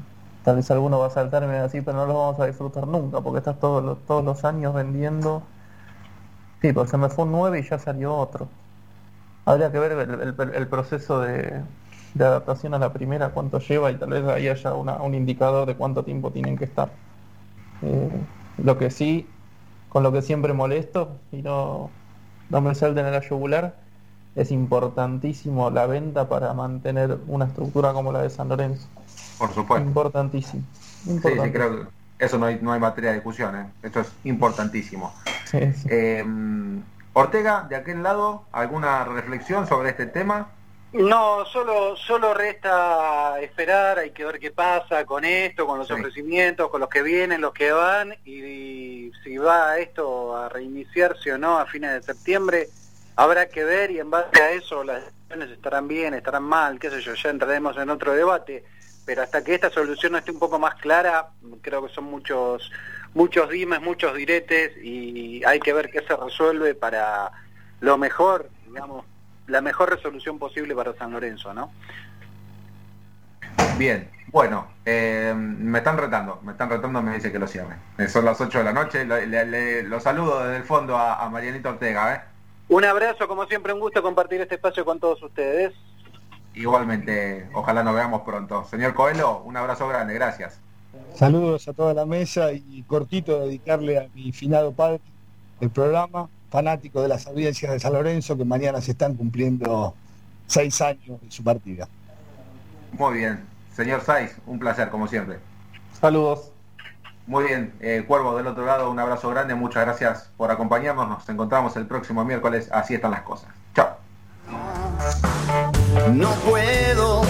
tal vez alguno va a saltarme así, pero no lo vamos a disfrutar nunca, porque estás todos los, todos los años vendiendo. Sí, pues se me fue un 9 y ya salió otro. Habría que ver el proceso de, de adaptación a la primera, cuánto lleva y tal vez ahí haya un indicador de cuánto tiempo tienen que estar. Eh, lo que sí, con lo que siempre molesto y no, no me salten a la yugular, es importantísimo la venta para mantener una estructura como la de San Lorenzo.
Por supuesto.
Importantísimo.
Sí, sí, creo que eso no hay, no hay materia de discusión, ¿eh? esto es importantísimo. Eh, Ortega, de aquel lado, ¿alguna reflexión sobre este tema?
No, solo, solo resta esperar, hay que ver qué pasa con esto, con los ofrecimientos, con los que vienen, los que van, y, si va esto a reiniciarse o no a fines de septiembre, habrá que ver y en base a eso las decisiones estarán bien, estarán mal, qué sé yo, ya entraremos en otro debate, pero hasta que esta solución no esté un poco más clara, creo que son muchos, muchos dimes, muchos diretes, y hay que ver qué se resuelve para lo mejor, digamos, la mejor resolución posible para San Lorenzo, ¿no?
Bien, bueno, eh, me están retando, me están retando, me dice que lo cierre. Eh, son las 8 de la noche, lo, saludo desde el fondo a, Marianito Ortega. ¿eh?
Un abrazo, como siempre, un gusto compartir este espacio con todos ustedes.
Igualmente, ojalá nos veamos pronto. Señor Coelho, un abrazo grande, gracias.
Saludos a toda la mesa y cortito dedicarle a mi finado padre el programa fanático de las audiencias de San Lorenzo que mañana se están cumpliendo seis años de su partida.
Muy bien. Señor Saiz, un placer como siempre.
Saludos.
Muy bien, eh, Cuervo del otro lado, un abrazo grande, muchas gracias por acompañarnos, nos encontramos el próximo miércoles, así están las cosas. Chao.
No puedo.